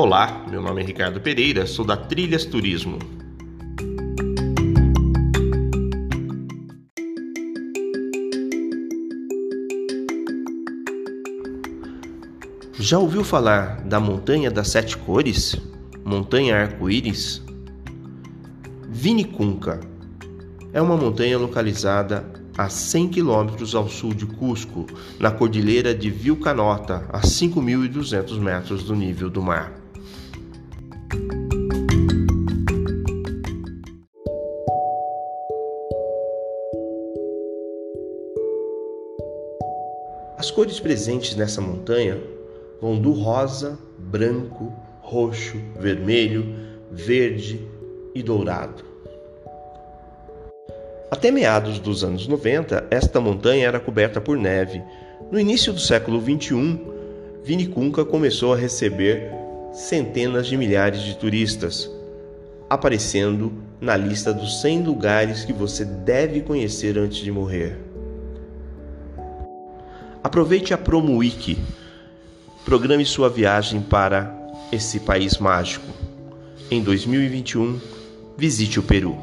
Olá, meu nome é Ricardo Pereira, sou da Trilhas Turismo. Já ouviu falar da Montanha das Sete Cores? Montanha Arco-Íris? Vinicunca é uma montanha localizada a 100 quilômetros ao sul de Cusco, na cordilheira de Vilcanota, a 5.200 metros do nível do mar. As cores presentes nessa montanha vão do rosa, branco, roxo, vermelho, verde e dourado. Até meados dos anos 90, esta montanha era coberta por neve. No início do século 21, Vinicunca começou a receber centenas de milhares de turistas, aparecendo na lista dos 100 lugares que você deve conhecer antes de morrer. Aproveite a Promo Week. Programe sua viagem para esse país mágico. Em 2021, visite o Peru.